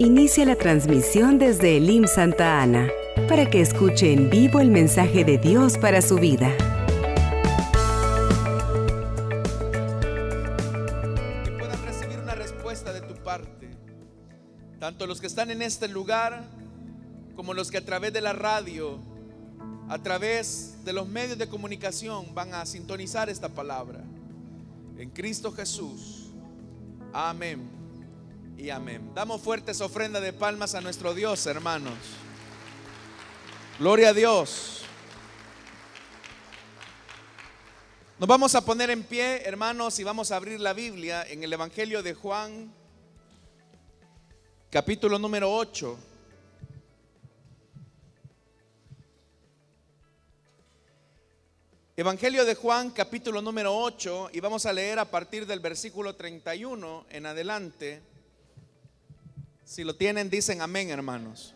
inicia la transmisión desde Elim Santa Ana para que escuche en vivo el mensaje de Dios para su vida. que puedan recibir una respuesta de tu parte. Tanto los que están en este lugar como los que a través de la radio, a través de los medios de comunicación van a sintonizar esta palabra. En Cristo Jesús. Amén y amén. Damos fuertes ofrendas de palmas a nuestro Dios, hermanos. Gloria a Dios. Nos vamos a poner en pie, hermanos, y vamos a abrir la Biblia en el Evangelio de Juan, capítulo número 8. Evangelio de Juan, capítulo número 8, y vamos a leer a partir del versículo 31 en adelante. Si lo tienen, dicen amén, hermanos.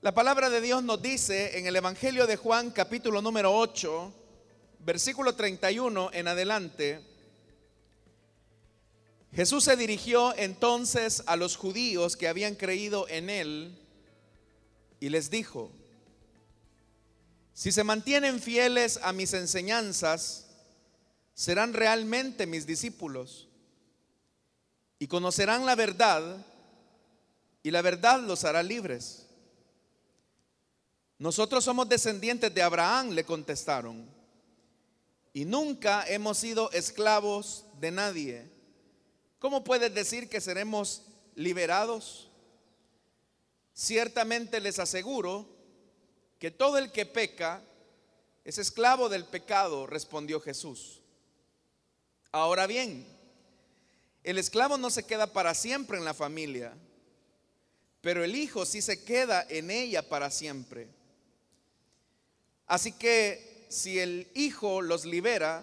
La palabra de Dios nos dice en el Evangelio de Juan, capítulo número 8, versículo 31 en adelante, Jesús se dirigió entonces a los judíos que habían creído en él y les dijo, si se mantienen fieles a mis enseñanzas, serán realmente mis discípulos y conocerán la verdad y la verdad los hará libres. Nosotros somos descendientes de Abraham, le contestaron, y nunca hemos sido esclavos de nadie. ¿Cómo puedes decir que seremos liberados? Ciertamente les aseguro que todo el que peca es esclavo del pecado, respondió Jesús. Ahora bien, el esclavo no se queda para siempre en la familia, pero el hijo sí se queda en ella para siempre. Así que si el hijo los libera,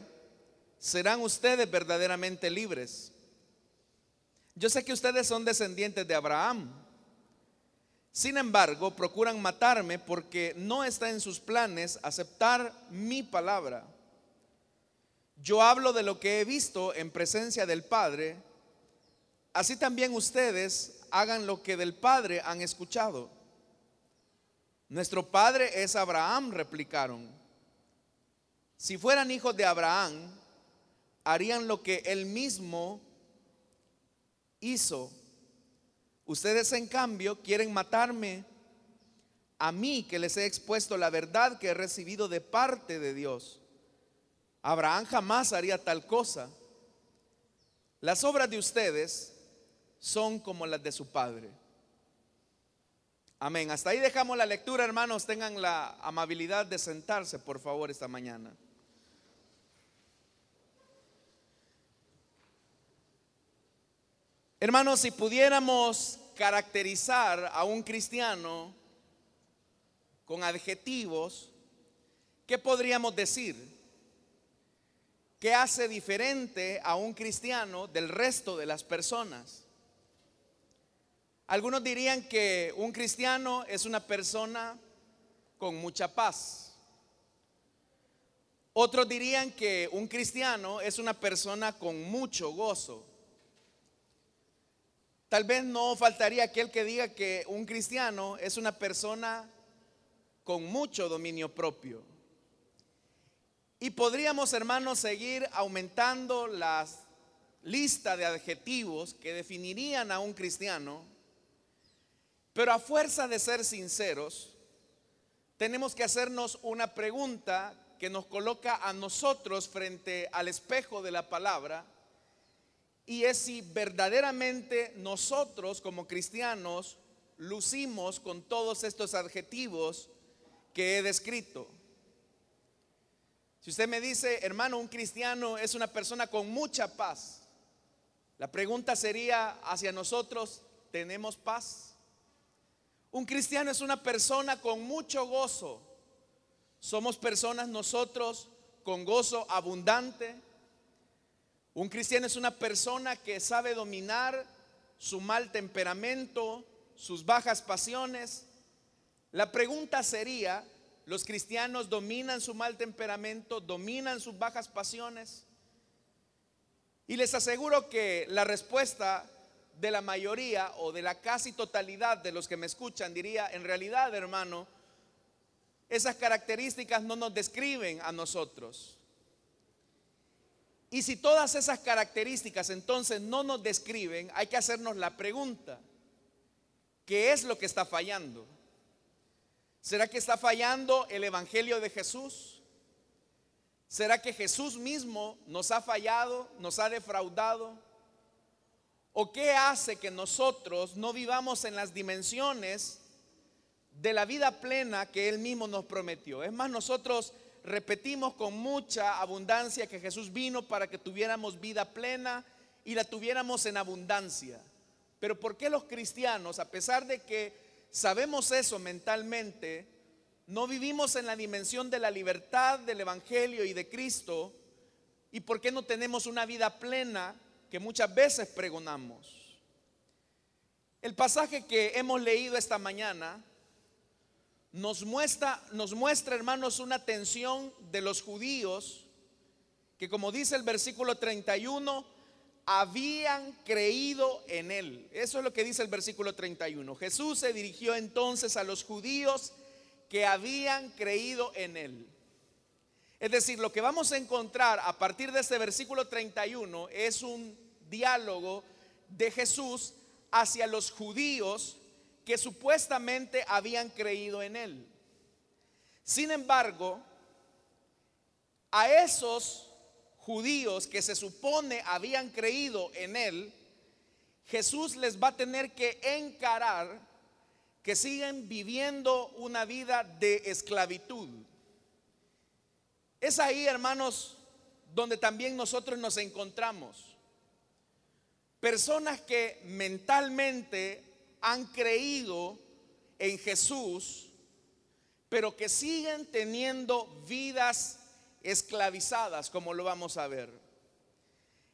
serán ustedes verdaderamente libres. Yo sé que ustedes son descendientes de Abraham. Sin embargo, procuran matarme porque no está en sus planes aceptar mi palabra. Yo hablo de lo que he visto en presencia del Padre, así también ustedes hagan lo que del Padre han escuchado. Nuestro Padre es Abraham, replicaron. Si fueran hijos de Abraham, harían lo que él mismo hizo Ustedes en cambio quieren matarme a mí que les he expuesto la verdad que he recibido de parte de Dios. Abraham jamás haría tal cosa. Las obras de ustedes son como las de su padre. Amén. Hasta ahí dejamos la lectura, hermanos. Tengan la amabilidad de sentarse, por favor, esta mañana. Hermanos, si pudiéramos caracterizar a un cristiano con adjetivos, ¿qué podríamos decir? ¿Qué hace diferente a un cristiano del resto de las personas? Algunos dirían que un cristiano es una persona con mucha paz. Otros dirían que un cristiano es una persona con mucho gozo. Tal vez no faltaría aquel que diga que un cristiano es una persona con mucho dominio propio. Y podríamos, hermanos, seguir aumentando la lista de adjetivos que definirían a un cristiano, pero a fuerza de ser sinceros, tenemos que hacernos una pregunta que nos coloca a nosotros frente al espejo de la palabra y es si verdaderamente nosotros como cristianos lucimos con todos estos adjetivos que he descrito. Si usted me dice, hermano, un cristiano es una persona con mucha paz, la pregunta sería hacia nosotros, ¿tenemos paz? Un cristiano es una persona con mucho gozo. Somos personas nosotros con gozo abundante un cristiano es una persona que sabe dominar su mal temperamento, sus bajas pasiones. La pregunta sería, ¿los cristianos dominan su mal temperamento, dominan sus bajas pasiones? Y les aseguro que la respuesta de la mayoría o de la casi totalidad de los que me escuchan diría, en realidad hermano, esas características no nos describen a nosotros. Y si todas esas características entonces no nos describen, hay que hacernos la pregunta, ¿qué es lo que está fallando? ¿Será que está fallando el Evangelio de Jesús? ¿Será que Jesús mismo nos ha fallado, nos ha defraudado? ¿O qué hace que nosotros no vivamos en las dimensiones de la vida plena que Él mismo nos prometió? Es más, nosotros repetimos con mucha abundancia que Jesús vino para que tuviéramos vida plena y la tuviéramos en abundancia. Pero ¿por qué los cristianos, a pesar de que sabemos eso mentalmente, no vivimos en la dimensión de la libertad del Evangelio y de Cristo? ¿Y por qué no tenemos una vida plena que muchas veces pregonamos? El pasaje que hemos leído esta mañana nos muestra, nos muestra, hermanos, una tensión de los judíos que, como dice el versículo 31, habían creído en él. Eso es lo que dice el versículo 31. Jesús se dirigió entonces a los judíos que habían creído en él. Es decir, lo que vamos a encontrar a partir de este versículo 31 es un diálogo de Jesús hacia los judíos que supuestamente habían creído en él. Sin embargo, a esos judíos que se supone habían creído en él, Jesús les va a tener que encarar que siguen viviendo una vida de esclavitud. Es ahí, hermanos, donde también nosotros nos encontramos. Personas que mentalmente han creído en Jesús, pero que siguen teniendo vidas esclavizadas, como lo vamos a ver.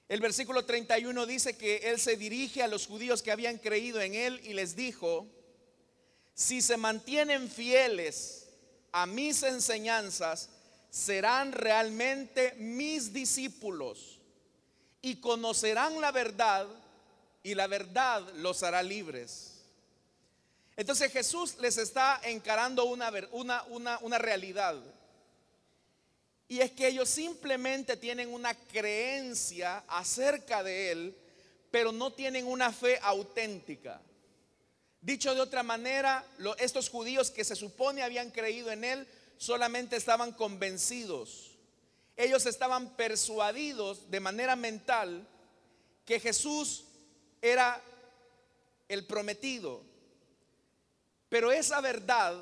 El versículo 31 dice que Él se dirige a los judíos que habían creído en Él y les dijo, si se mantienen fieles a mis enseñanzas, serán realmente mis discípulos y conocerán la verdad y la verdad los hará libres. Entonces Jesús les está encarando una, una, una, realidad. Y es que ellos simplemente tienen una creencia acerca de Él, pero no tienen una fe auténtica. Dicho de otra manera, estos judíos que se supone habían creído en Él, solamente estaban convencidos. Ellos estaban persuadidos de manera mental que Jesús era el prometido, pero esa verdad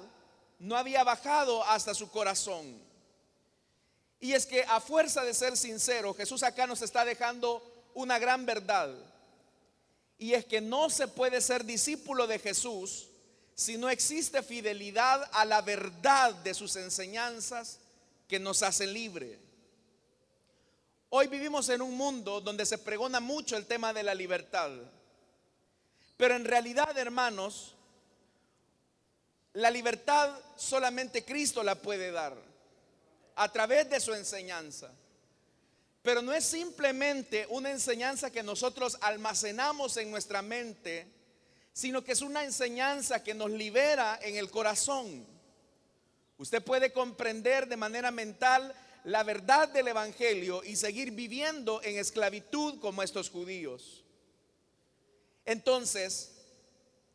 no había bajado hasta su corazón. Y es que a fuerza de ser sincero, Jesús acá nos está dejando una gran verdad. Y es que no se puede ser discípulo de Jesús si no existe fidelidad a la verdad de sus enseñanzas que nos hace libre. Hoy vivimos en un mundo donde se pregona mucho el tema de la libertad. Pero en realidad, hermanos, la libertad solamente Cristo la puede dar a través de su enseñanza. Pero no es simplemente una enseñanza que nosotros almacenamos en nuestra mente, sino que es una enseñanza que nos libera en el corazón. Usted puede comprender de manera mental la verdad del Evangelio y seguir viviendo en esclavitud como estos judíos. Entonces,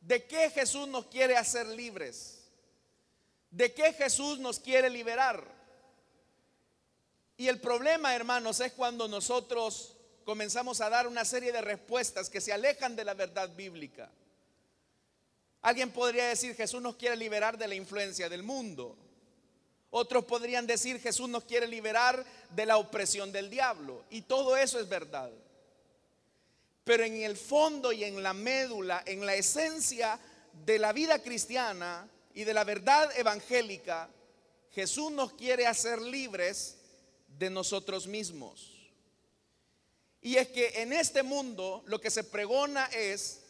¿De qué Jesús nos quiere hacer libres? ¿De qué Jesús nos quiere liberar? Y el problema, hermanos, es cuando nosotros comenzamos a dar una serie de respuestas que se alejan de la verdad bíblica. Alguien podría decir, Jesús nos quiere liberar de la influencia del mundo. Otros podrían decir, Jesús nos quiere liberar de la opresión del diablo. Y todo eso es verdad. Pero en el fondo y en la médula, en la esencia de la vida cristiana y de la verdad evangélica, Jesús nos quiere hacer libres de nosotros mismos. Y es que en este mundo lo que se pregona es,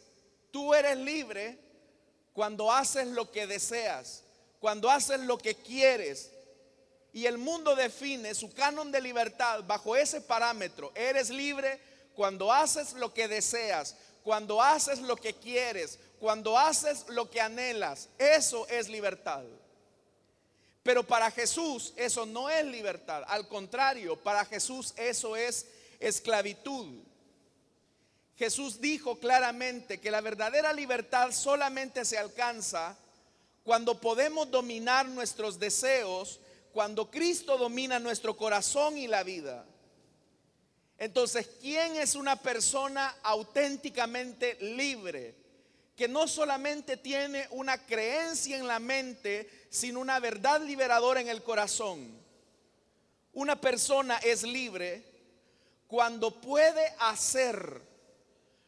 tú eres libre cuando haces lo que deseas, cuando haces lo que quieres. Y el mundo define su canon de libertad bajo ese parámetro. Eres libre cuando haces lo que deseas, cuando haces lo que quieres, cuando haces lo que anhelas, eso es libertad. Pero para Jesús eso no es libertad, al contrario, para Jesús eso es esclavitud. Jesús dijo claramente que la verdadera libertad solamente se alcanza cuando podemos dominar nuestros deseos, cuando Cristo domina nuestro corazón y la vida. Entonces, ¿quién es una persona auténticamente libre? Que no solamente tiene una creencia en la mente, sino una verdad liberadora en el corazón. Una persona es libre cuando puede hacer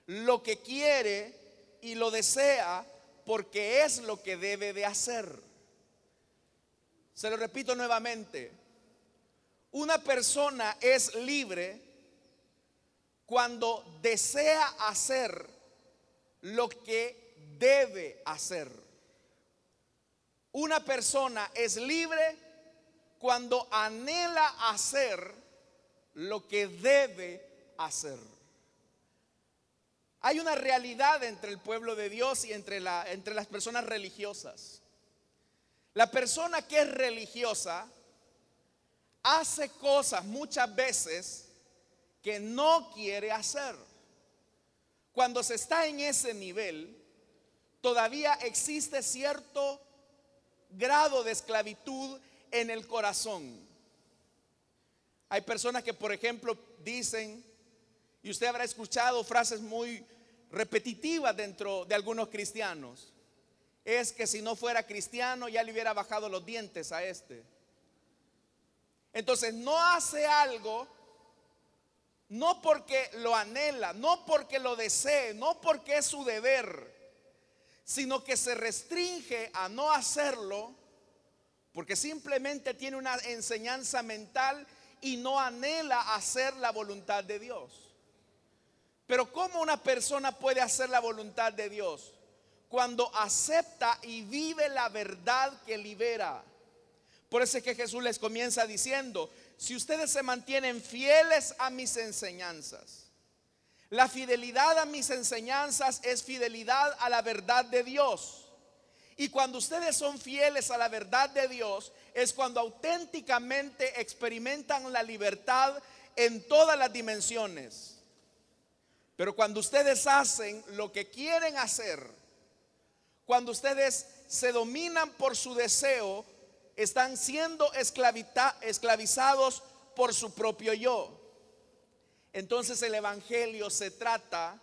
lo que quiere y lo desea porque es lo que debe de hacer. Se lo repito nuevamente. Una persona es libre cuando desea hacer lo que debe hacer. Una persona es libre cuando anhela hacer lo que debe hacer. Hay una realidad entre el pueblo de Dios y entre, la, entre las personas religiosas. La persona que es religiosa hace cosas muchas veces que no quiere hacer. Cuando se está en ese nivel, todavía existe cierto grado de esclavitud en el corazón. Hay personas que, por ejemplo, dicen, y usted habrá escuchado frases muy repetitiva dentro de algunos cristianos es que si no fuera cristiano ya le hubiera bajado los dientes a este. Entonces no hace algo no porque lo anhela, no porque lo desee, no porque es su deber, sino que se restringe a no hacerlo porque simplemente tiene una enseñanza mental y no anhela hacer la voluntad de Dios. Pero ¿cómo una persona puede hacer la voluntad de Dios? Cuando acepta y vive la verdad que libera. Por eso es que Jesús les comienza diciendo, si ustedes se mantienen fieles a mis enseñanzas, la fidelidad a mis enseñanzas es fidelidad a la verdad de Dios. Y cuando ustedes son fieles a la verdad de Dios, es cuando auténticamente experimentan la libertad en todas las dimensiones. Pero cuando ustedes hacen lo que quieren hacer, cuando ustedes se dominan por su deseo, están siendo esclavizados por su propio yo. Entonces el Evangelio se trata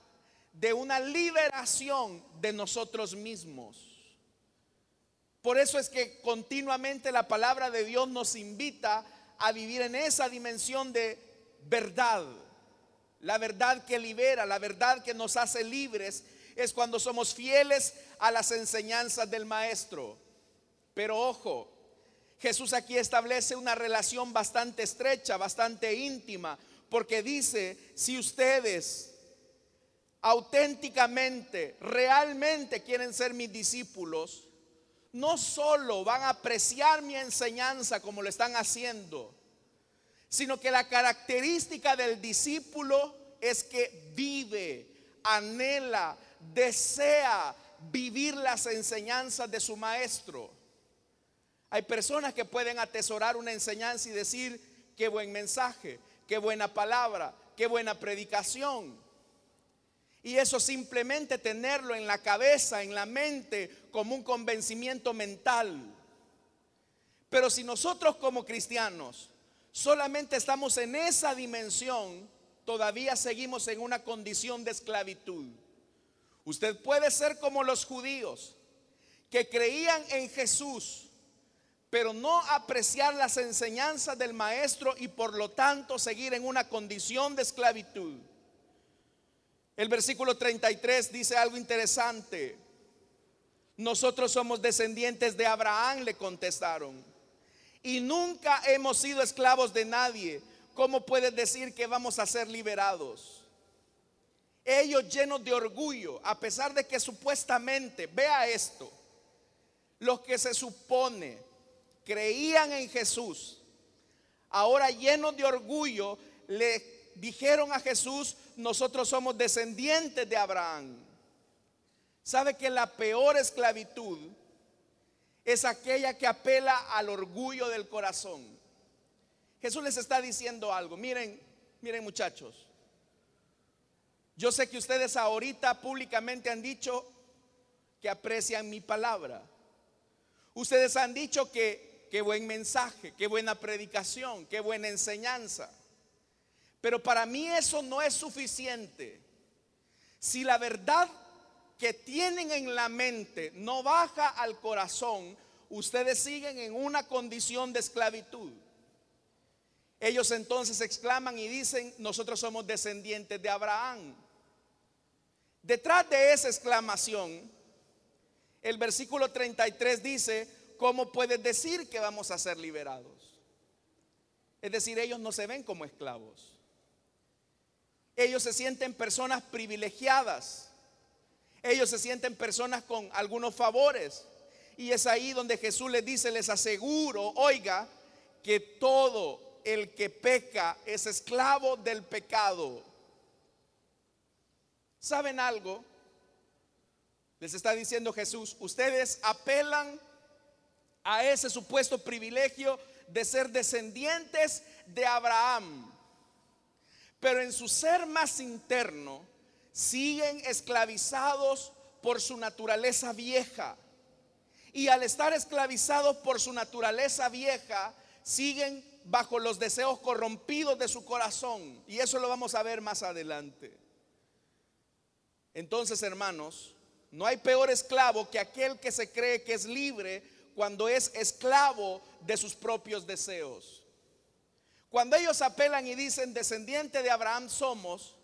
de una liberación de nosotros mismos. Por eso es que continuamente la palabra de Dios nos invita a vivir en esa dimensión de verdad la verdad que libera, la verdad que nos hace libres, es cuando somos fieles a las enseñanzas del Maestro. Pero ojo, Jesús aquí establece una relación bastante estrecha, bastante íntima, porque dice, si ustedes auténticamente, realmente quieren ser mis discípulos, no solo van a apreciar mi enseñanza como lo están haciendo, sino que la característica del discípulo es que vive, anhela, desea vivir las enseñanzas de su maestro. Hay personas que pueden atesorar una enseñanza y decir, qué buen mensaje, qué buena palabra, qué buena predicación. Y eso simplemente tenerlo en la cabeza, en la mente, como un convencimiento mental. Pero si nosotros como cristianos solamente estamos en esa dimensión, todavía seguimos en una condición de esclavitud. Usted puede ser como los judíos que creían en Jesús, pero no apreciar las enseñanzas del maestro y por lo tanto seguir en una condición de esclavitud. El versículo 33 dice algo interesante. Nosotros somos descendientes de Abraham, le contestaron y nunca hemos sido esclavos de nadie, ¿cómo puedes decir que vamos a ser liberados? Ellos llenos de orgullo, a pesar de que supuestamente, vea esto, los que se supone creían en Jesús, ahora llenos de orgullo, le dijeron a Jesús, nosotros somos descendientes de Abraham. ¿Sabe que la peor esclavitud es aquella que apela al orgullo del corazón? Jesús les está diciendo algo. Miren, miren muchachos. Yo sé que ustedes ahorita públicamente han dicho que aprecian mi palabra. Ustedes han dicho que qué buen mensaje, qué buena predicación, qué buena enseñanza. Pero para mí eso no es suficiente. Si la verdad que tienen en la mente no baja al corazón, ustedes siguen en una condición de esclavitud. Ellos entonces exclaman y dicen, nosotros somos descendientes de Abraham. Detrás de esa exclamación, el versículo 33 dice, ¿cómo puedes decir que vamos a ser liberados? Es decir, ellos no se ven como esclavos. Ellos se sienten personas privilegiadas. Ellos se sienten personas con algunos favores. Y es ahí donde Jesús les dice, les aseguro, oiga, que todo el que peca es esclavo del pecado. ¿Saben algo? Les está diciendo Jesús, ustedes apelan a ese supuesto privilegio de ser descendientes de Abraham, pero en su ser más interno siguen esclavizados por su naturaleza vieja. Y al estar esclavizados por su naturaleza vieja, siguen bajo los deseos corrompidos de su corazón. Y eso lo vamos a ver más adelante. Entonces, hermanos, no hay peor esclavo que aquel que se cree que es libre cuando es esclavo de sus propios deseos. Cuando ellos apelan y dicen descendiente de Abraham somos,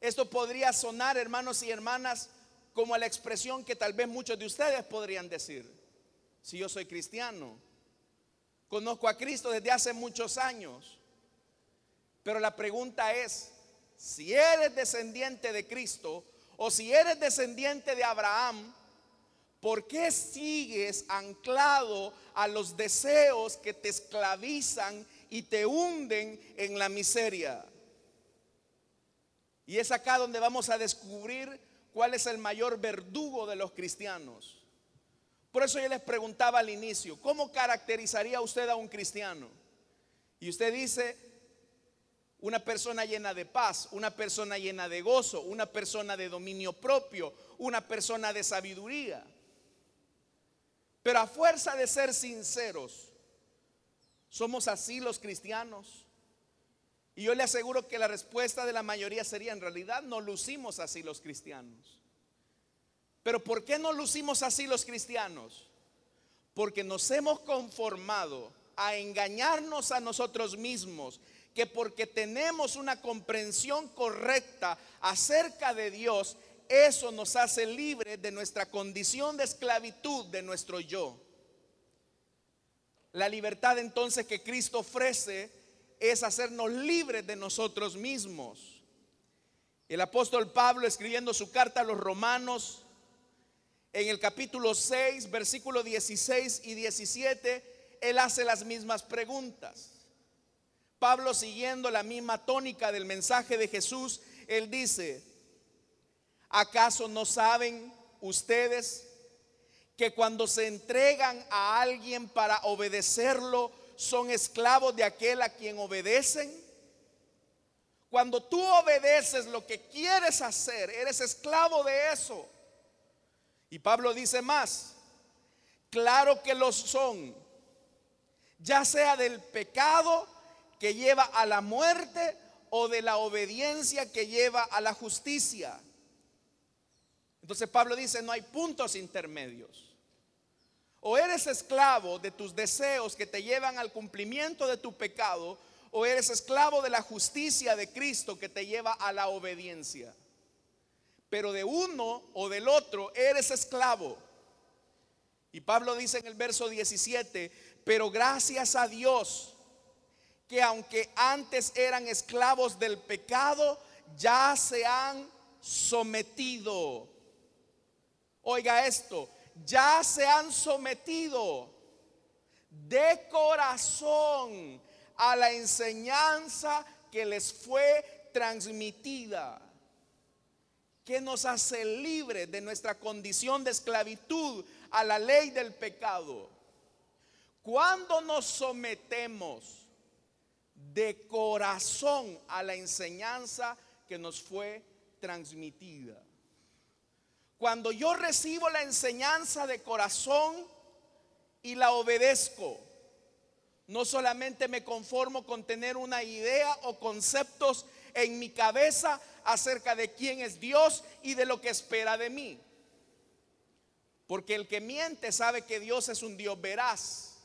esto podría sonar, hermanos y hermanas, como la expresión que tal vez muchos de ustedes podrían decir. Si yo soy cristiano, conozco a Cristo desde hace muchos años, pero la pregunta es, si eres descendiente de Cristo o si eres descendiente de Abraham, ¿por qué sigues anclado a los deseos que te esclavizan y te hunden en la miseria? Y es acá donde vamos a descubrir cuál es el mayor verdugo de los cristianos. Por eso yo les preguntaba al inicio, ¿cómo caracterizaría usted a un cristiano? Y usted dice, una persona llena de paz, una persona llena de gozo, una persona de dominio propio, una persona de sabiduría. Pero a fuerza de ser sinceros, ¿somos así los cristianos? Y yo le aseguro que la respuesta de la mayoría sería, en realidad no lucimos así los cristianos. Pero ¿por qué no lucimos así los cristianos? Porque nos hemos conformado a engañarnos a nosotros mismos que porque tenemos una comprensión correcta acerca de Dios, eso nos hace libres de nuestra condición de esclavitud, de nuestro yo. La libertad entonces que Cristo ofrece es hacernos libres de nosotros mismos. El apóstol Pablo escribiendo su carta a los romanos en el capítulo 6, versículo 16 y 17, él hace las mismas preguntas. Pablo siguiendo la misma tónica del mensaje de Jesús, él dice, ¿acaso no saben ustedes que cuando se entregan a alguien para obedecerlo, son esclavos de aquel a quien obedecen? Cuando tú obedeces lo que quieres hacer, eres esclavo de eso. Y Pablo dice más, claro que los son, ya sea del pecado, que lleva a la muerte o de la obediencia que lleva a la justicia. Entonces Pablo dice, no hay puntos intermedios. O eres esclavo de tus deseos que te llevan al cumplimiento de tu pecado, o eres esclavo de la justicia de Cristo que te lleva a la obediencia. Pero de uno o del otro eres esclavo. Y Pablo dice en el verso 17, pero gracias a Dios que aunque antes eran esclavos del pecado, ya se han sometido. Oiga esto, ya se han sometido de corazón a la enseñanza que les fue transmitida, que nos hace libres de nuestra condición de esclavitud a la ley del pecado. Cuando nos sometemos de corazón a la enseñanza que nos fue transmitida. Cuando yo recibo la enseñanza de corazón y la obedezco, no solamente me conformo con tener una idea o conceptos en mi cabeza acerca de quién es Dios y de lo que espera de mí. Porque el que miente sabe que Dios es un Dios veraz.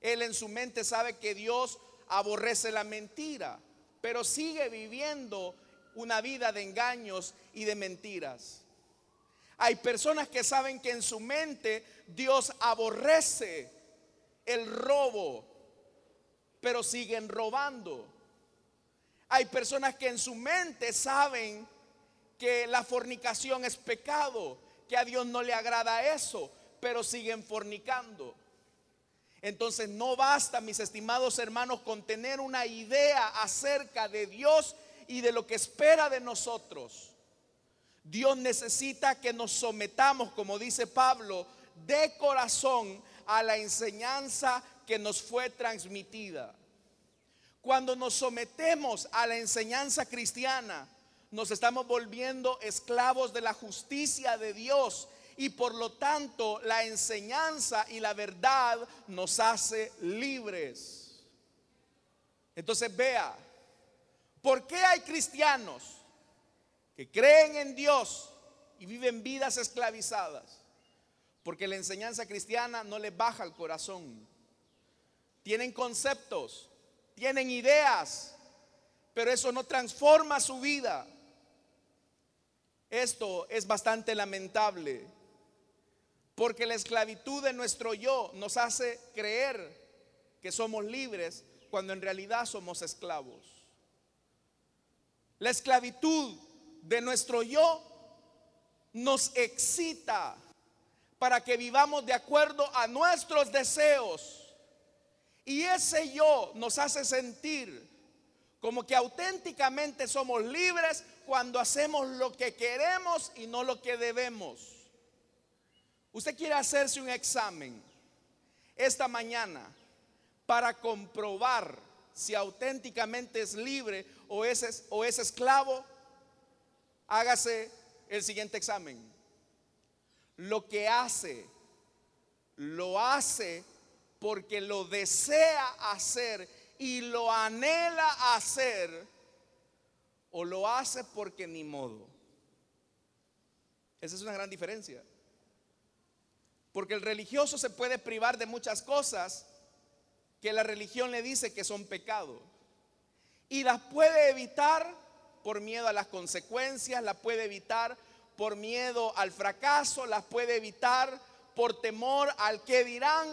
Él en su mente sabe que Dios aborrece la mentira, pero sigue viviendo una vida de engaños y de mentiras. Hay personas que saben que en su mente Dios aborrece el robo, pero siguen robando. Hay personas que en su mente saben que la fornicación es pecado, que a Dios no le agrada eso, pero siguen fornicando. Entonces no basta, mis estimados hermanos, con tener una idea acerca de Dios y de lo que espera de nosotros. Dios necesita que nos sometamos, como dice Pablo, de corazón a la enseñanza que nos fue transmitida. Cuando nos sometemos a la enseñanza cristiana, nos estamos volviendo esclavos de la justicia de Dios y por lo tanto la enseñanza y la verdad nos hace libres. Entonces vea, ¿por qué hay cristianos que creen en Dios y viven vidas esclavizadas. Porque la enseñanza cristiana no les baja el corazón. Tienen conceptos, tienen ideas, pero eso no transforma su vida. Esto es bastante lamentable, porque la esclavitud de nuestro yo nos hace creer que somos libres cuando en realidad somos esclavos. La esclavitud de nuestro yo nos excita para que vivamos de acuerdo a nuestros deseos. Y ese yo nos hace sentir como que auténticamente somos libres cuando hacemos lo que queremos y no lo que debemos. Usted quiere hacerse un examen esta mañana para comprobar si auténticamente es libre o es, o es esclavo hágase el siguiente examen. Lo que hace, lo hace porque lo desea hacer y lo anhela hacer o lo hace porque ni modo. Esa es una gran diferencia. Porque el religioso se puede privar de muchas cosas que la religión le dice que son pecado. Y las puede evitar por miedo a las consecuencias, las puede evitar por miedo al fracaso, las puede evitar por temor al que dirán,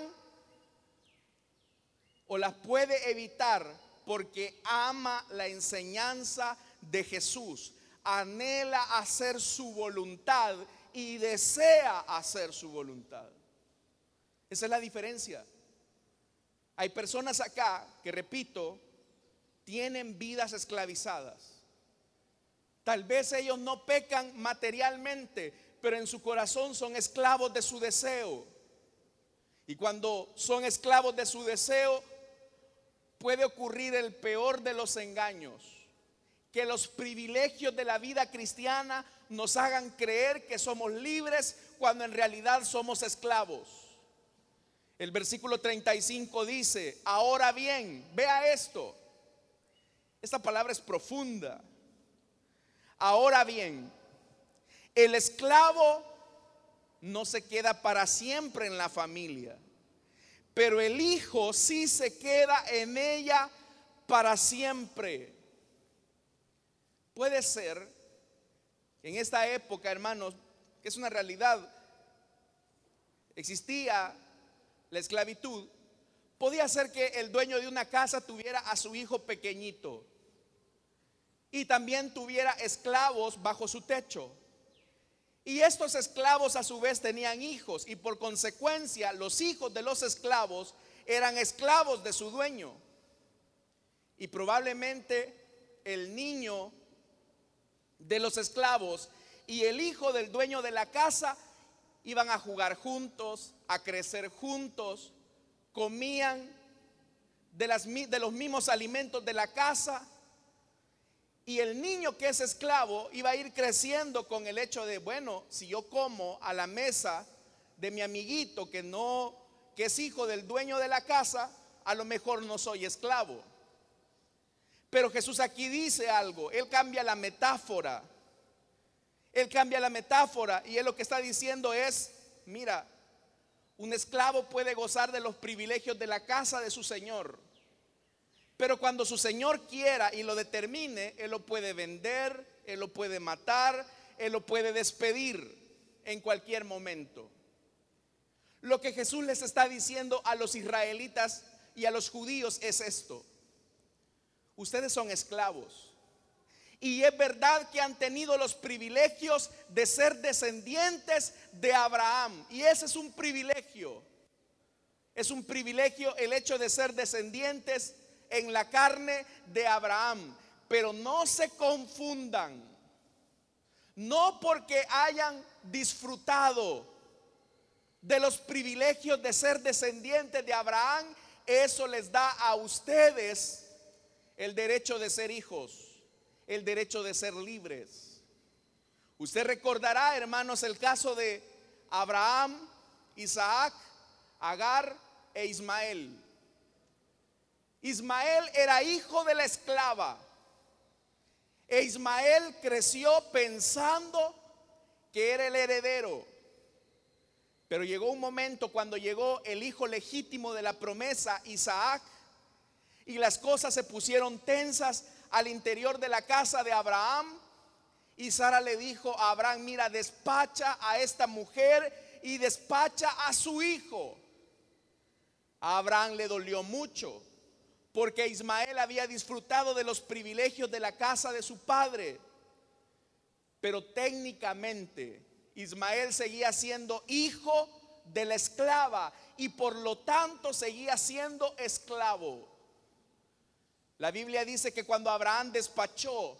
o las puede evitar porque ama la enseñanza de Jesús, anhela hacer su voluntad y desea hacer su voluntad. Esa es la diferencia. Hay personas acá que, repito, tienen vidas esclavizadas Tal vez ellos no pecan materialmente, pero en su corazón son esclavos de su deseo. Y cuando son esclavos de su deseo, puede ocurrir el peor de los engaños. Que los privilegios de la vida cristiana nos hagan creer que somos libres cuando en realidad somos esclavos. El versículo 35 dice, ahora bien, vea esto. Esta palabra es profunda. Ahora bien, el esclavo no se queda para siempre en la familia, pero el hijo sí se queda en ella para siempre. Puede ser en esta época, hermanos, que es una realidad, existía la esclavitud, podía ser que el dueño de una casa tuviera a su hijo pequeñito y también tuviera esclavos bajo su techo. Y estos esclavos a su vez tenían hijos y por consecuencia los hijos de los esclavos eran esclavos de su dueño. y probablemente el niño de los esclavos y el hijo del dueño de la casa iban a jugar juntos, a crecer juntos, comían de, de los mismos alimentos de la casa. Y el niño que es esclavo iba a ir creciendo con el hecho de, bueno, si yo como a la mesa de mi amiguito que no, que es hijo del dueño de la casa, a lo mejor no soy esclavo. Pero Jesús aquí dice algo, Él cambia la metáfora. Él cambia la metáfora y Él lo que está diciendo es, mira, un esclavo puede gozar de los privilegios de la casa de su Señor. Pero cuando su Señor quiera y lo determine, Él lo puede vender, Él lo puede matar, Él lo puede despedir en cualquier momento. Lo que Jesús les está diciendo a los israelitas y a los judíos es esto. Ustedes son esclavos. Y es verdad que han tenido los privilegios de ser descendientes de Abraham. Y ese es un privilegio. Es un privilegio el hecho de ser descendientes en la carne de Abraham. Pero no se confundan. No porque hayan disfrutado de los privilegios de ser descendientes de Abraham, eso les da a ustedes el derecho de ser hijos el derecho de ser libres. Usted recordará, hermanos, el caso de Abraham, Isaac, Agar e Ismael. Ismael era hijo de la esclava. E Ismael creció pensando que era el heredero. Pero llegó un momento cuando llegó el hijo legítimo de la promesa, Isaac, y las cosas se pusieron tensas al interior de la casa de Abraham. Y Sara le dijo a Abraham, mira, despacha a esta mujer y despacha a su hijo. A Abraham le dolió mucho porque Ismael había disfrutado de los privilegios de la casa de su padre. Pero técnicamente Ismael seguía siendo hijo de la esclava y por lo tanto seguía siendo esclavo. La Biblia dice que cuando Abraham despachó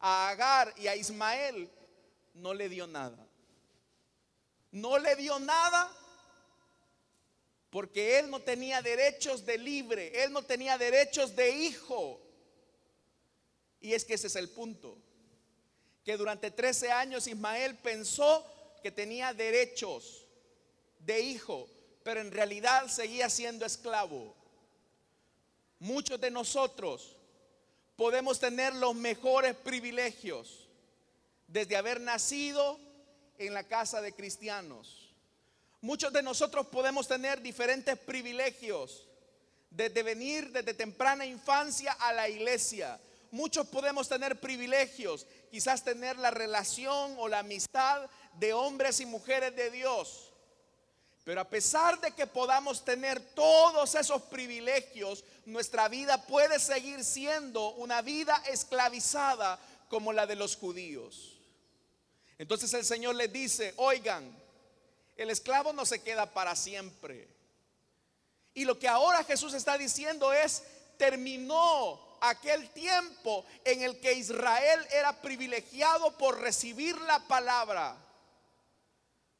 a Agar y a Ismael, no le dio nada. No le dio nada porque él no tenía derechos de libre, él no tenía derechos de hijo. Y es que ese es el punto. Que durante 13 años Ismael pensó que tenía derechos de hijo, pero en realidad seguía siendo esclavo. Muchos de nosotros podemos tener los mejores privilegios desde haber nacido en la casa de cristianos. Muchos de nosotros podemos tener diferentes privilegios desde venir desde temprana infancia a la iglesia. Muchos podemos tener privilegios, quizás tener la relación o la amistad de hombres y mujeres de Dios. Pero a pesar de que podamos tener todos esos privilegios, nuestra vida puede seguir siendo una vida esclavizada como la de los judíos. Entonces el Señor les dice, oigan, el esclavo no se queda para siempre. Y lo que ahora Jesús está diciendo es, terminó aquel tiempo en el que Israel era privilegiado por recibir la palabra.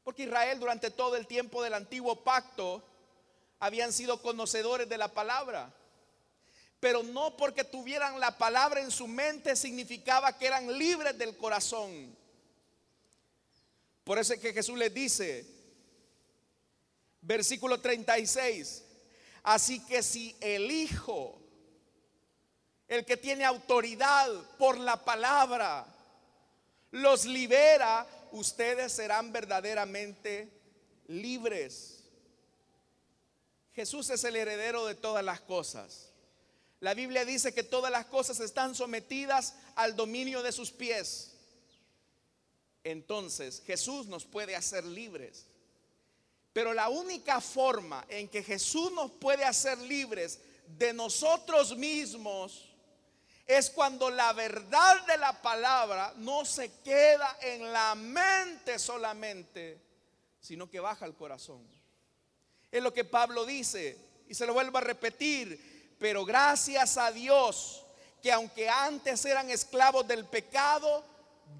Porque Israel durante todo el tiempo del antiguo pacto habían sido conocedores de la palabra. Pero no porque tuvieran la palabra en su mente significaba que eran libres del corazón. Por eso es que Jesús les dice, versículo 36, así que si el Hijo, el que tiene autoridad por la palabra, los libera, ustedes serán verdaderamente libres. Jesús es el heredero de todas las cosas. La Biblia dice que todas las cosas están sometidas al dominio de sus pies. Entonces Jesús nos puede hacer libres. Pero la única forma en que Jesús nos puede hacer libres de nosotros mismos es cuando la verdad de la palabra no se queda en la mente solamente, sino que baja al corazón. Es lo que Pablo dice, y se lo vuelvo a repetir, Pero gracias a Dios que aunque antes eran esclavos del pecado,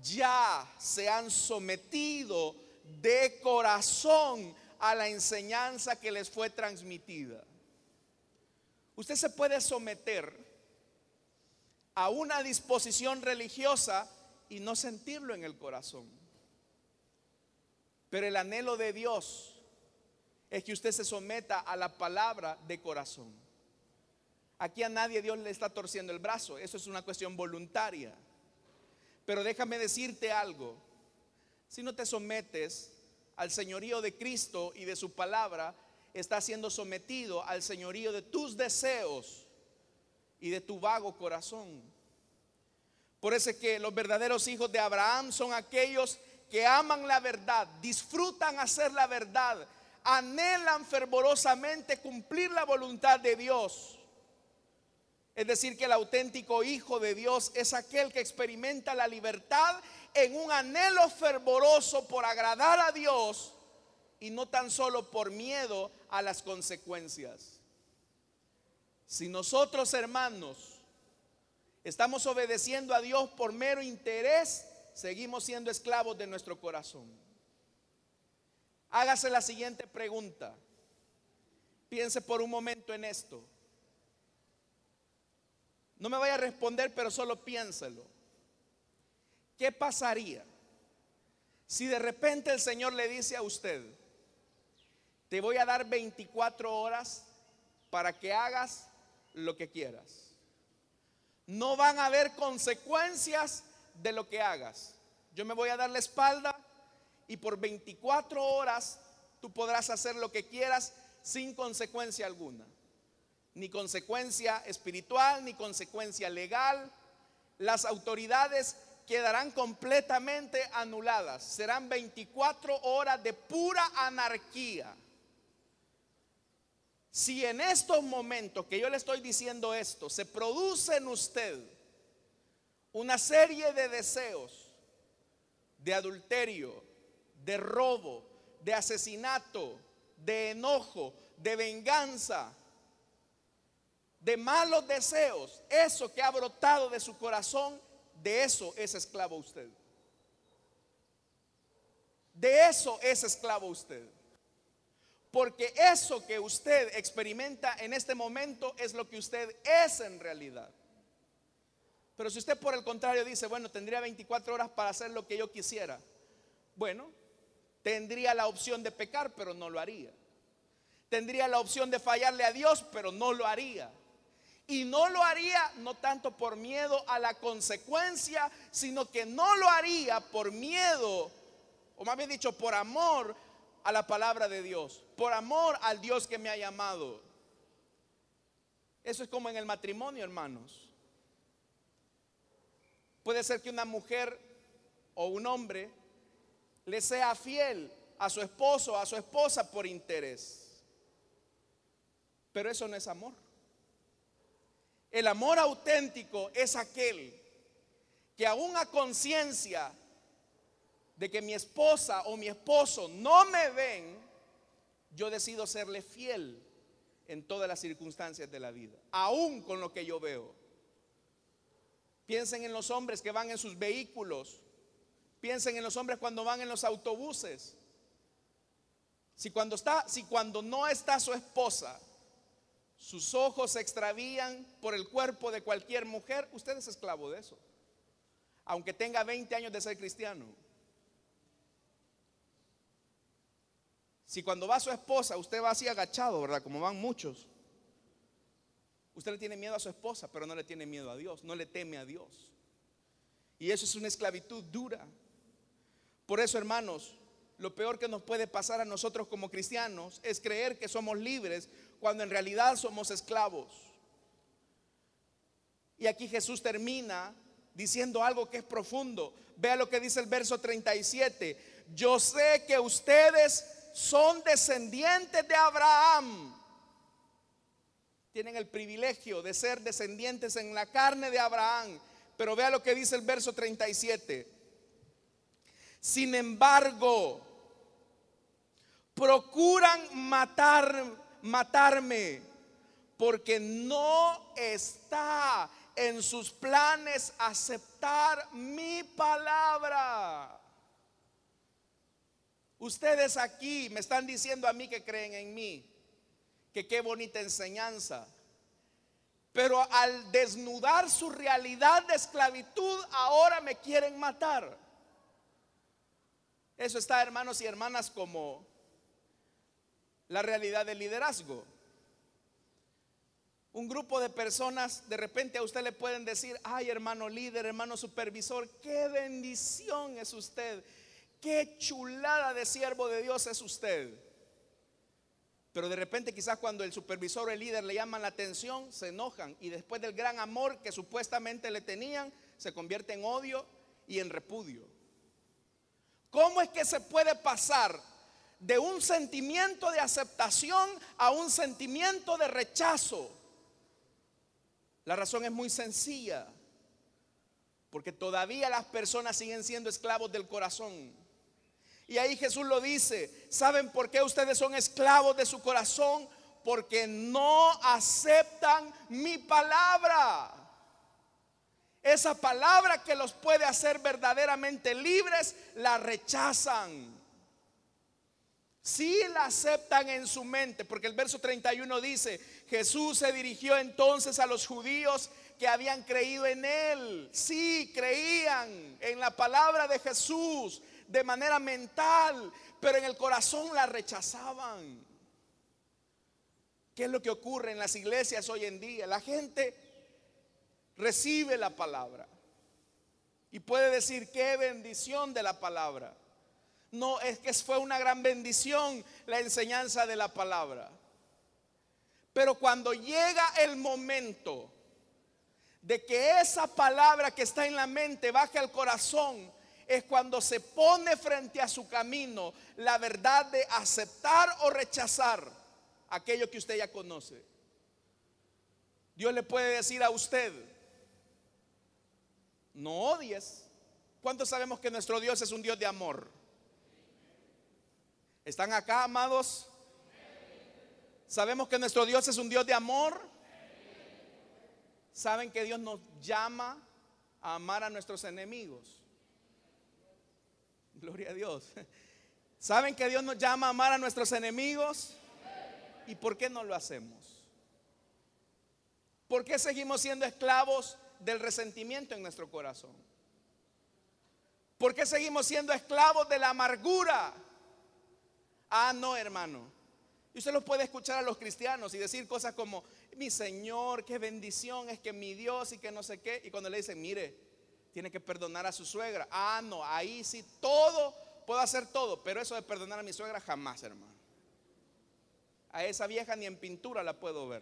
ya se han sometido de corazón a la enseñanza que les fue transmitida. Usted se puede someter a una disposición religiosa y no sentirlo en el corazón. Pero el anhelo de Dios es que usted se someta a la palabra de corazón. Aquí a nadie Dios le está torciendo el brazo, eso es una cuestión voluntaria. Pero déjame decirte algo, si no te sometes al señorío de Cristo y de su palabra, está siendo sometido al señorío de tus deseos y de tu vago corazón. Por eso es que los verdaderos hijos de Abraham son aquellos que aman la verdad, disfrutan hacer la verdad, anhelan fervorosamente cumplir la voluntad de Dios. Es decir, que el auténtico Hijo de Dios es aquel que experimenta la libertad en un anhelo fervoroso por agradar a Dios y no tan solo por miedo a las consecuencias. Si nosotros, hermanos, estamos obedeciendo a Dios por mero interés, seguimos siendo esclavos de nuestro corazón. Hágase la siguiente pregunta. Piense por un momento en esto. No me vaya a responder, pero solo piénselo. ¿Qué pasaría si de repente el Señor le dice a usted, te voy a dar 24 horas para que hagas lo que quieras? No van a haber consecuencias de lo que hagas. Yo me voy a dar la espalda y por 24 horas tú podrás hacer lo que quieras sin consecuencia alguna. Ni consecuencia espiritual, ni consecuencia legal. Las autoridades quedarán completamente anuladas. Serán 24 horas de pura anarquía. Si en estos momentos que yo le estoy diciendo esto, se produce en usted una serie de deseos de adulterio, de robo, de asesinato, de enojo, de venganza, de malos deseos, eso que ha brotado de su corazón de eso es esclavo usted. De eso es esclavo usted. Porque eso que usted experimenta en este momento es lo que usted es en realidad. Pero si usted por el contrario dice, bueno, tendría 24 horas para hacer lo que yo quisiera, bueno, tendría la opción de pecar, pero no lo haría. Tendría la opción de fallarle a Dios, pero no lo haría. Y no lo haría no tanto por miedo a la consecuencia, sino que no lo haría por miedo, o más bien dicho, por amor a la palabra de Dios, por amor al Dios que me ha llamado. Eso es como en el matrimonio, hermanos. Puede ser que una mujer o un hombre le sea fiel a su esposo a su esposa por interés. Pero eso no es amor. El amor auténtico es aquel que aún a conciencia de que mi esposa o mi esposo no me ven, yo decido serle fiel en todas las circunstancias de la vida, aún con lo que yo veo. Piensen en los hombres que van en sus vehículos, piensen en los hombres cuando van en los autobuses. Si cuando está, si cuando no está su esposa, sus ojos se extravían por el cuerpo de cualquier mujer, usted es esclavo de eso. Aunque tenga 20 años de ser cristiano. Si cuando va su esposa, usted va así agachado, ¿verdad? Como van muchos. Usted le tiene miedo a su esposa, pero no le tiene miedo a Dios, no le teme a Dios. Y eso es una esclavitud dura. Por eso, hermanos, lo peor que nos puede pasar a nosotros como cristianos es creer que somos libres cuando en realidad somos esclavos. Y aquí Jesús termina diciendo algo que es profundo. Vea lo que dice el verso 37. Yo sé que ustedes son descendientes de Abraham. Tienen el privilegio de ser descendientes en la carne de Abraham. Pero vea lo que dice el verso 37. Sin embargo, procuran matar matarme porque no está en sus planes aceptar mi palabra. Ustedes aquí me están diciendo a mí que creen en mí, que qué bonita enseñanza. Pero al desnudar su realidad de esclavitud, ahora me quieren matar. Eso está, hermanos y hermanas, como la realidad del liderazgo. Un grupo de personas, de repente a usted le pueden decir, ay hermano líder, hermano supervisor, qué bendición es usted, qué chulada de siervo de Dios es usted. Pero de repente quizás cuando el supervisor o el líder le llaman la atención, se enojan y después del gran amor que supuestamente le tenían, se convierte en odio y en repudio. ¿Cómo es que se puede pasar de un sentimiento de aceptación a un sentimiento de rechazo? La razón es muy sencilla, porque todavía las personas siguen siendo esclavos del corazón. Y ahí Jesús lo dice, ¿saben por qué ustedes son esclavos de su corazón? Porque no aceptan mi palabra. Esa palabra que los puede hacer verdaderamente libres, la rechazan. Si la aceptan en su mente, porque el verso 31 dice, Jesús se dirigió entonces a los judíos que habían creído en él. Sí, creían en la palabra de Jesús de manera mental, pero en el corazón la rechazaban. ¿Qué es lo que ocurre en las iglesias hoy en día? La gente recibe la palabra y puede decir qué bendición de la palabra. No, es que fue una gran bendición la enseñanza de la palabra. Pero cuando llega el momento de que esa palabra que está en la mente baje al corazón, es cuando se pone frente a su camino la verdad de aceptar o rechazar aquello que usted ya conoce. Dios le puede decir a usted, no odies. ¿Cuántos sabemos que nuestro Dios es un Dios de amor? ¿Están acá, amados? ¿Sabemos que nuestro Dios es un Dios de amor? ¿Saben que Dios nos llama a amar a nuestros enemigos? Gloria a Dios. ¿Saben que Dios nos llama a amar a nuestros enemigos? ¿Y por qué no lo hacemos? ¿Por qué seguimos siendo esclavos del resentimiento en nuestro corazón? ¿Por qué seguimos siendo esclavos de la amargura? Ah, no, hermano. Y usted lo puede escuchar a los cristianos y decir cosas como, mi Señor, qué bendición es que mi Dios y que no sé qué. Y cuando le dicen, mire, tiene que perdonar a su suegra. Ah, no, ahí sí todo, puedo hacer todo, pero eso de perdonar a mi suegra jamás, hermano. A esa vieja ni en pintura la puedo ver.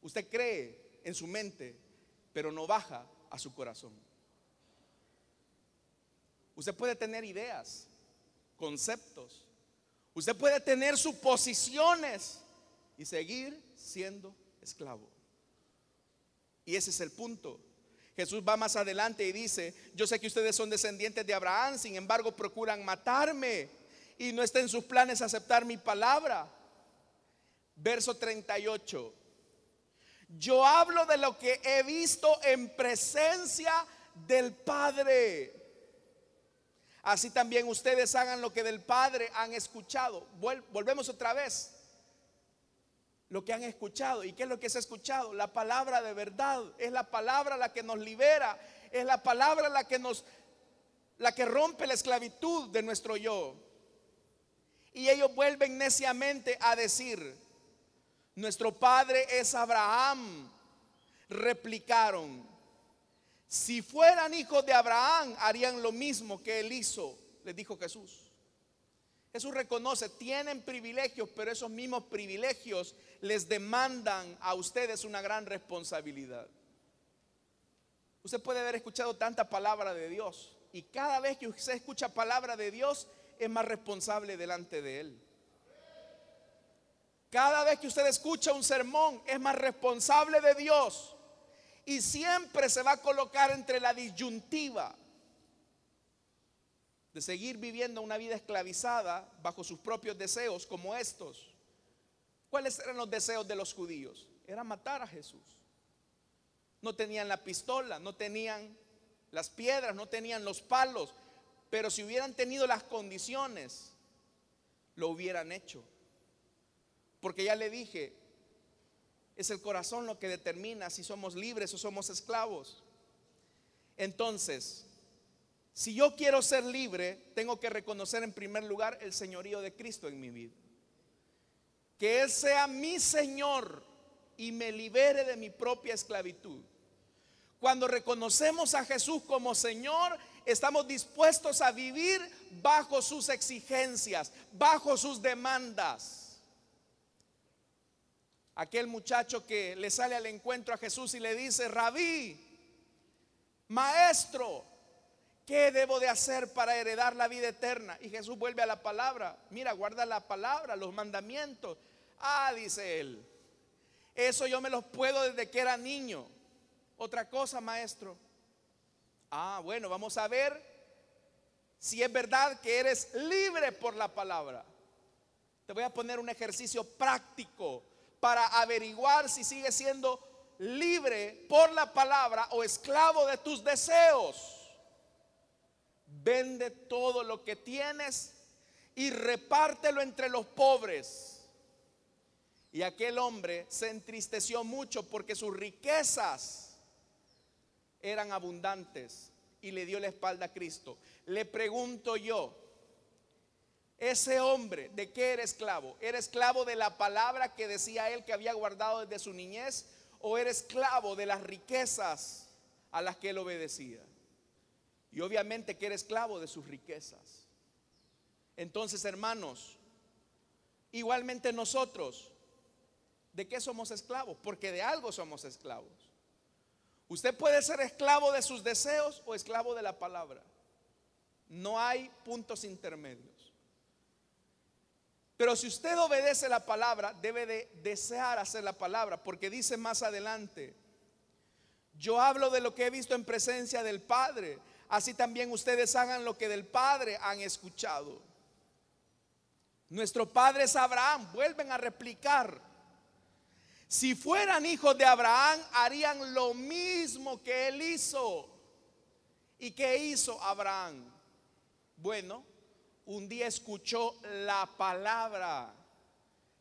Usted cree en su mente, pero no baja a su corazón. Usted puede tener ideas, conceptos, usted puede tener suposiciones y seguir siendo esclavo. Y ese es el punto. Jesús va más adelante y dice, yo sé que ustedes son descendientes de Abraham, sin embargo procuran matarme y no está en sus planes aceptar mi palabra. Verso 38. Yo hablo de lo que he visto en presencia del Padre. Así también ustedes hagan lo que del Padre han escuchado. Volvemos otra vez. Lo que han escuchado. ¿Y qué es lo que se ha escuchado? La palabra de verdad. Es la palabra la que nos libera. Es la palabra la que nos la que rompe la esclavitud de nuestro yo. Y ellos vuelven neciamente a decir, nuestro padre es Abraham. Replicaron, si fueran hijos de Abraham, harían lo mismo que él hizo, les dijo Jesús. Jesús reconoce, tienen privilegios, pero esos mismos privilegios les demandan a ustedes una gran responsabilidad. Usted puede haber escuchado tanta palabra de Dios y cada vez que usted escucha palabra de Dios es más responsable delante de Él. Cada vez que usted escucha un sermón es más responsable de Dios y siempre se va a colocar entre la disyuntiva de seguir viviendo una vida esclavizada bajo sus propios deseos como estos ¿Cuáles eran los deseos de los judíos? Era matar a Jesús. No tenían la pistola, no tenían las piedras, no tenían los palos, pero si hubieran tenido las condiciones, lo hubieran hecho. Porque ya le dije, es el corazón lo que determina si somos libres o somos esclavos. Entonces, si yo quiero ser libre, tengo que reconocer en primer lugar el señorío de Cristo en mi vida. Que Él sea mi Señor y me libere de mi propia esclavitud. Cuando reconocemos a Jesús como Señor, estamos dispuestos a vivir bajo sus exigencias, bajo sus demandas. Aquel muchacho que le sale al encuentro a Jesús y le dice, rabí, maestro, ¿qué debo de hacer para heredar la vida eterna? Y Jesús vuelve a la palabra, mira, guarda la palabra, los mandamientos. Ah, dice él, eso yo me los puedo desde que era niño. Otra cosa, maestro. Ah, bueno, vamos a ver si es verdad que eres libre por la palabra. Te voy a poner un ejercicio práctico para averiguar si sigues siendo libre por la palabra o esclavo de tus deseos. Vende todo lo que tienes y repártelo entre los pobres. Y aquel hombre se entristeció mucho porque sus riquezas eran abundantes y le dio la espalda a Cristo. Le pregunto yo, ese hombre, ¿de qué era esclavo? ¿Era esclavo de la palabra que decía él que había guardado desde su niñez? ¿O era esclavo de las riquezas a las que él obedecía? Y obviamente que era esclavo de sus riquezas. Entonces, hermanos, igualmente nosotros, ¿de qué somos esclavos? Porque de algo somos esclavos. Usted puede ser esclavo de sus deseos o esclavo de la palabra. No hay puntos intermedios. Pero si usted obedece la palabra, debe de desear hacer la palabra, porque dice más adelante, yo hablo de lo que he visto en presencia del Padre, así también ustedes hagan lo que del Padre han escuchado. Nuestro Padre es Abraham, vuelven a replicar si fueran hijos de Abraham, harían lo mismo que él hizo. ¿Y qué hizo Abraham? Bueno, un día escuchó la palabra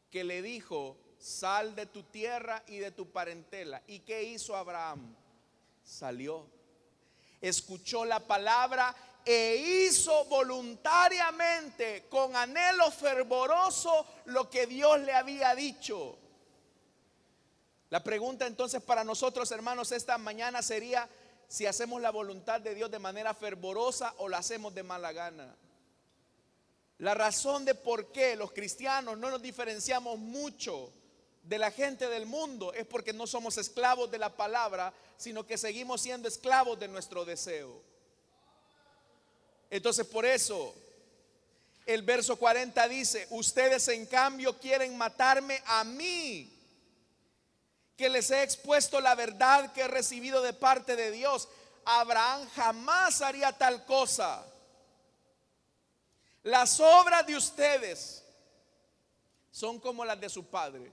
que le dijo, sal de tu tierra y de tu parentela. ¿Y qué hizo Abraham? Salió. Escuchó la palabra e hizo voluntariamente, con anhelo fervoroso, lo que Dios le había dicho. La pregunta entonces para nosotros, hermanos, esta mañana sería si hacemos la voluntad de Dios de manera fervorosa o la hacemos de mala gana. La razón de por qué los cristianos no nos diferenciamos mucho de la gente del mundo es porque no somos esclavos de la palabra, sino que seguimos siendo esclavos de nuestro deseo. Entonces por eso el verso 40 dice, ustedes en cambio quieren matarme a mí que les he expuesto la verdad que he recibido de parte de Dios. Abraham jamás haría tal cosa. Las obras de ustedes son como las de su padre,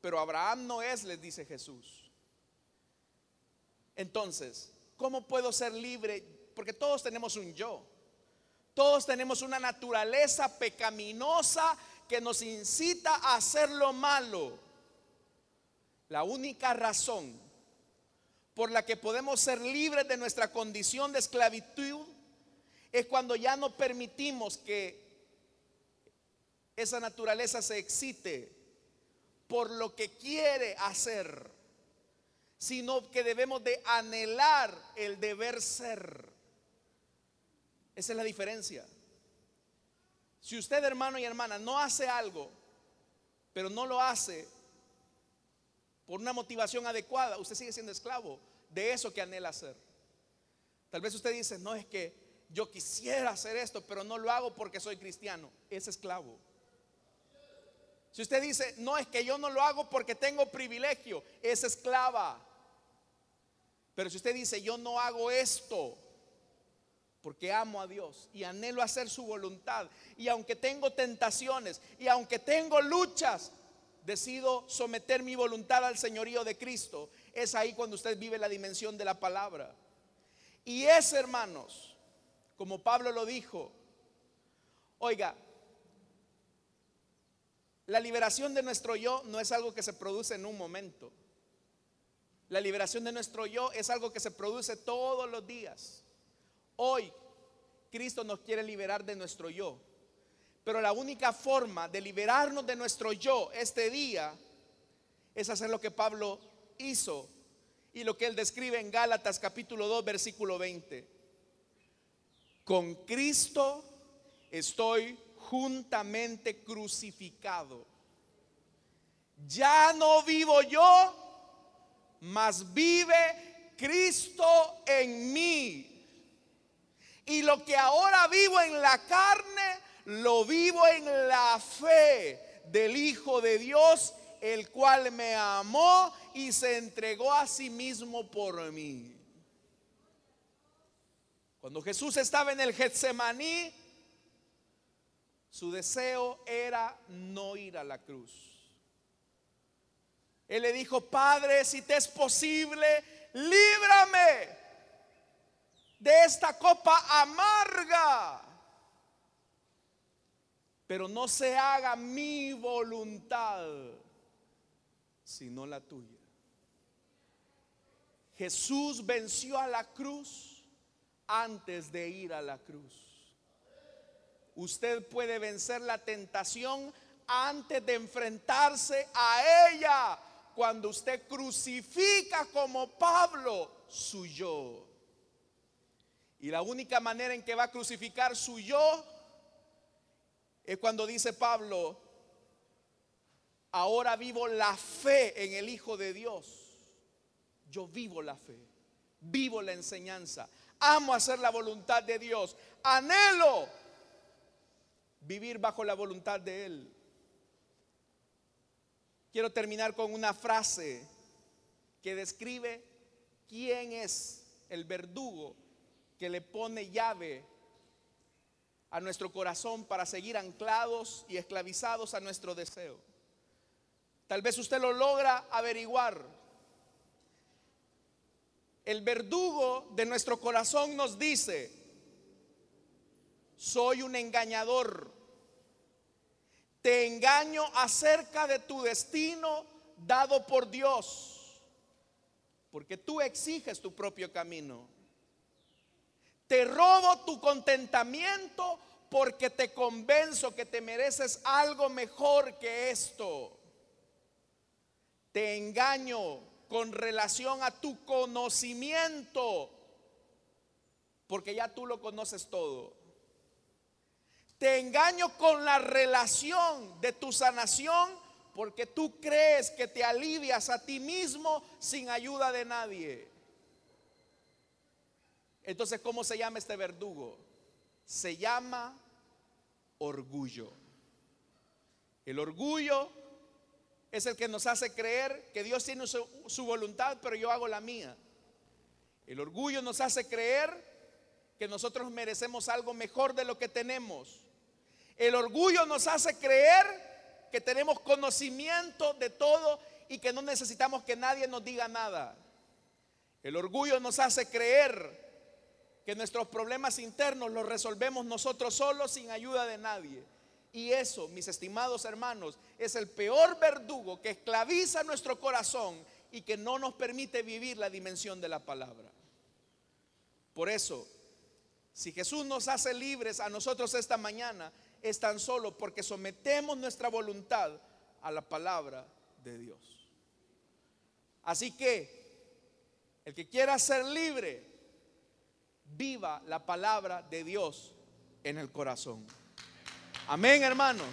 pero Abraham no es, les dice Jesús. Entonces, ¿cómo puedo ser libre? Porque todos tenemos un yo. Todos tenemos una naturaleza pecaminosa que nos incita a hacer lo malo. La única razón por la que podemos ser libres de nuestra condición de esclavitud es cuando ya no permitimos que esa naturaleza se excite por lo que quiere hacer, sino que debemos de anhelar el deber ser. Esa es la diferencia. Si usted, hermano y hermana, no hace algo, pero no lo hace por una motivación adecuada, usted sigue siendo esclavo de eso que anhela hacer. Tal vez usted dice, no es que yo quisiera hacer esto, pero no lo hago porque soy cristiano. Es esclavo. Si usted dice, no es que yo no lo hago porque tengo privilegio, es esclava. Pero si usted dice, yo no hago esto porque amo a Dios y anhelo hacer su voluntad, y aunque tengo tentaciones y aunque tengo luchas, decido someter mi voluntad al señorío de Cristo, es ahí cuando usted vive la dimensión de la palabra. Y es, hermanos, como Pablo lo dijo, oiga, la liberación de nuestro yo no es algo que se produce en un momento. La liberación de nuestro yo es algo que se produce todos los días. Hoy Cristo nos quiere liberar de nuestro yo. Pero la única forma de liberarnos de nuestro yo este día es hacer lo que Pablo hizo y lo que él describe en Gálatas capítulo 2 versículo 20. Con Cristo estoy juntamente crucificado. Ya no vivo yo, mas vive Cristo en mí. Y lo que ahora vivo en la carne, lo vivo en la fe del Hijo de Dios, el cual me amó y se entregó a sí mismo por mí. Cuando Jesús estaba en el Getsemaní, su deseo era no ir a la cruz. Él le dijo, Padre, si te es posible, líbrame de esta copa amarga. Pero no se haga mi voluntad, sino la tuya. Jesús venció a la cruz antes de ir a la cruz. Usted puede vencer la tentación antes de enfrentarse a ella. Cuando usted crucifica como Pablo su yo. Y la única manera en que va a crucificar su yo es cuando dice Pablo, ahora vivo la fe en el Hijo de Dios. Yo vivo la fe, vivo la enseñanza, amo hacer la voluntad de Dios, anhelo vivir bajo la voluntad de Él. Quiero terminar con una frase que describe quién es el verdugo que le pone llave a nuestro corazón para seguir anclados y esclavizados a nuestro deseo. Tal vez usted lo logra averiguar. El verdugo de nuestro corazón nos dice, soy un engañador, te engaño acerca de tu destino dado por Dios, porque tú exiges tu propio camino. Te robo tu contentamiento porque te convenzo que te mereces algo mejor que esto. Te engaño con relación a tu conocimiento porque ya tú lo conoces todo. Te engaño con la relación de tu sanación porque tú crees que te alivias a ti mismo sin ayuda de nadie. Entonces, ¿cómo se llama este verdugo? Se llama orgullo. El orgullo es el que nos hace creer que Dios tiene su, voluntad, pero yo hago la mía. El orgullo nos hace creer que nosotros merecemos algo mejor de lo que tenemos. El orgullo nos hace creer que tenemos conocimiento de todo y que no necesitamos que nadie nos diga nada. El orgullo nos hace creer que nuestros problemas internos los resolvemos nosotros solos sin ayuda de nadie. Y eso, mis estimados hermanos, es el peor verdugo que esclaviza nuestro corazón y que no nos permite vivir la dimensión de la palabra. Por eso, si Jesús nos hace libres a nosotros esta mañana, es tan solo porque sometemos nuestra voluntad a la palabra de Dios. Así que el que quiera ser libre, viva la palabra de Dios en el corazón. Amén, hermanos.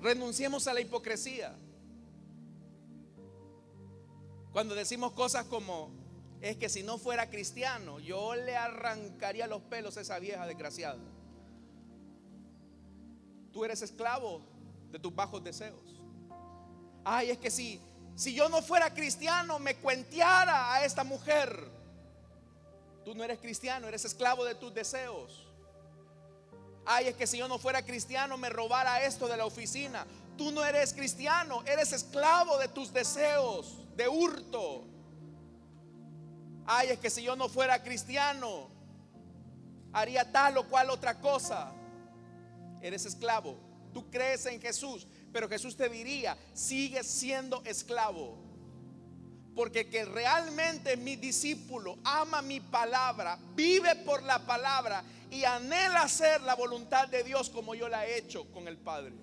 Renunciemos a la hipocresía. Cuando decimos cosas como, es que si no fuera cristiano, yo le arrancaría los pelos a esa vieja desgraciada. Tú eres esclavo de tus bajos deseos. Ay, es que si, si yo no fuera cristiano, me cuenteara a esta mujer. Tú no eres cristiano, eres esclavo de tus deseos. Ay, es que si yo no fuera cristiano me robara esto de la oficina. Tú no eres cristiano, eres esclavo de tus deseos, de hurto. Ay, es que si yo no fuera cristiano, haría tal o cual otra cosa. Eres esclavo. Tú crees en Jesús, pero Jesús te diría, sigue siendo esclavo. Porque que realmente mi discípulo ama mi palabra, vive por la palabra y anhela hacer la voluntad de Dios como yo la he hecho con el Padre.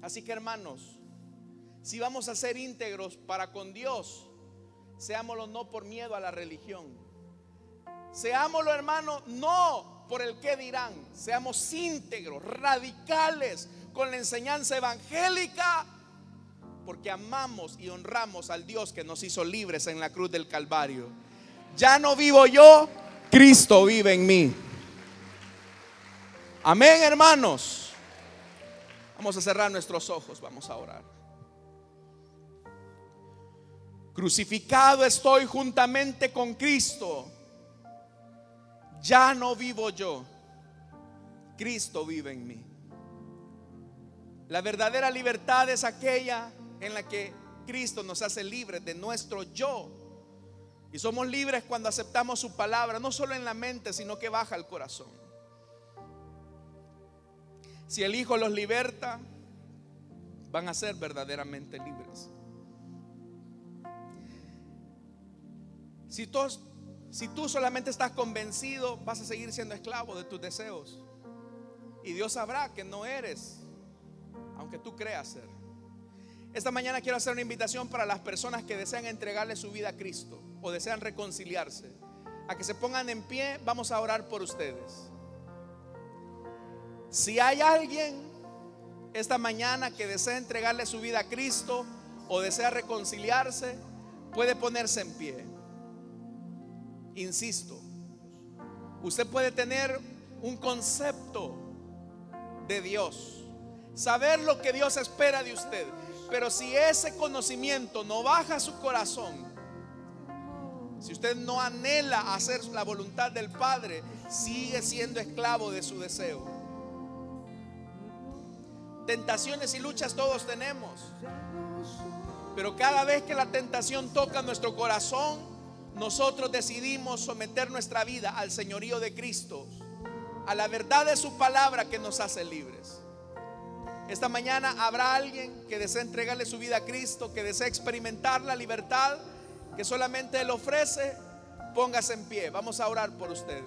Así que hermanos, si vamos a ser íntegros para con Dios, Seámoslo no por miedo a la religión. Seámoslo, hermano, no por el que dirán. Seamos íntegros, radicales con la enseñanza evangélica, porque amamos y honramos al Dios que nos hizo libres en la cruz del Calvario. Ya no vivo yo, Cristo vive en mí. Amén, hermanos. Vamos a cerrar nuestros ojos, vamos a orar. Crucificado estoy juntamente con Cristo. Ya no vivo yo. Cristo vive en mí. La verdadera libertad es aquella en la que Cristo nos hace libres de nuestro yo. Y somos libres cuando aceptamos su palabra, no solo en la mente, sino que baja al corazón. Si el Hijo los liberta, van a ser verdaderamente libres. Si tú, solamente estás convencido, vas a seguir siendo esclavo de tus deseos. Y Dios sabrá que no eres, aunque tú creas ser. Esta mañana quiero hacer una invitación para las personas que desean entregarle su vida a Cristo o desean reconciliarse. A que se pongan en pie, vamos a orar por ustedes. Si hay alguien esta mañana que desea entregarle su vida a Cristo o desea reconciliarse, puede ponerse en pie. Insisto, usted puede tener un concepto de Dios, saber lo que Dios espera de usted, pero si ese conocimiento no baja su corazón, si usted no anhela hacer la voluntad del Padre, sigue siendo esclavo de su deseo. Tentaciones y luchas todos tenemos. Pero cada vez que la tentación toca nuestro corazón, nosotros decidimos someter nuestra vida al señorío de Cristo, a la verdad de su palabra que nos hace libres. Esta mañana habrá alguien que desea entregarle su vida a Cristo, que desea experimentar la libertad que solamente Él ofrece. Póngase en pie, vamos a orar por usted.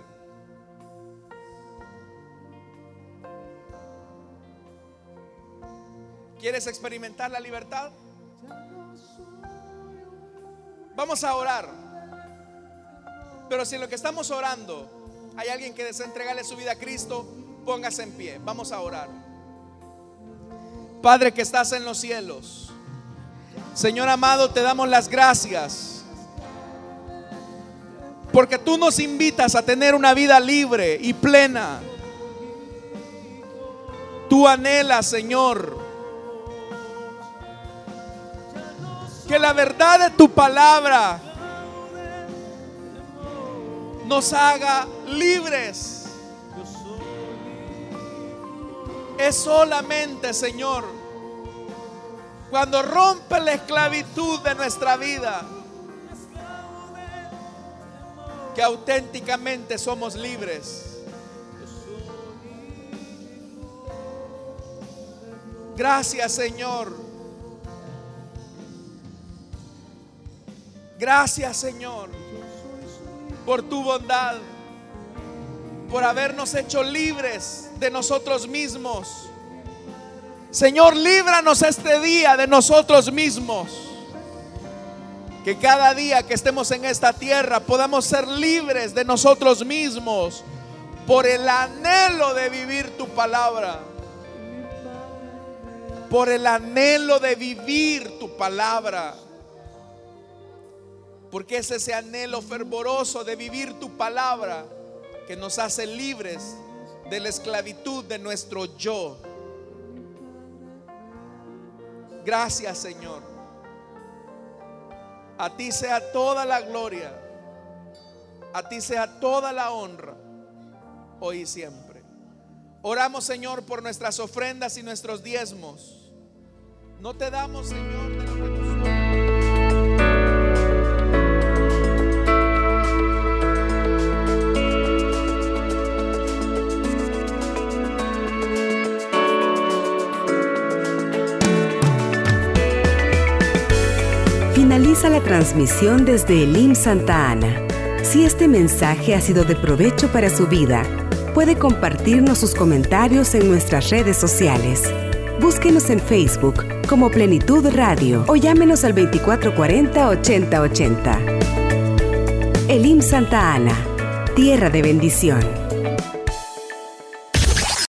¿Quieres experimentar la libertad? Vamos a orar. Pero si en lo que estamos orando hay alguien que desea entregarle su vida a Cristo, póngase en pie. Vamos a orar. Padre que estás en los cielos, Señor amado, te damos las gracias. Porque tú nos invitas a tener una vida libre y plena. Tú anhelas, Señor, que la verdad de tu palabra nos haga libres. Es solamente, Señor, cuando rompe la esclavitud de nuestra vida, que auténticamente somos libres. Gracias, Señor. Gracias, Señor por tu bondad, por habernos hecho libres de nosotros mismos. Señor, líbranos este día de nosotros mismos. Que cada día que estemos en esta tierra podamos ser libres de nosotros mismos por el anhelo de vivir tu palabra. Por el anhelo de vivir tu palabra. Porque es ese anhelo fervoroso de vivir tu palabra que nos hace libres de la esclavitud de nuestro yo. Gracias Señor. A ti sea toda la gloria A ti sea toda la honra, hoy y siempre. Oramos, Señor, por nuestras ofrendas y nuestros diezmos. No te damos, Señor, Finaliza la transmisión desde Elim Santa Ana. Si este mensaje ha sido de provecho para su vida, puede compartirnos sus comentarios en nuestras redes sociales. Búsquenos en Facebook como Plenitud Radio o llámenos al 2440-8080. Elim Santa Ana, tierra de bendición.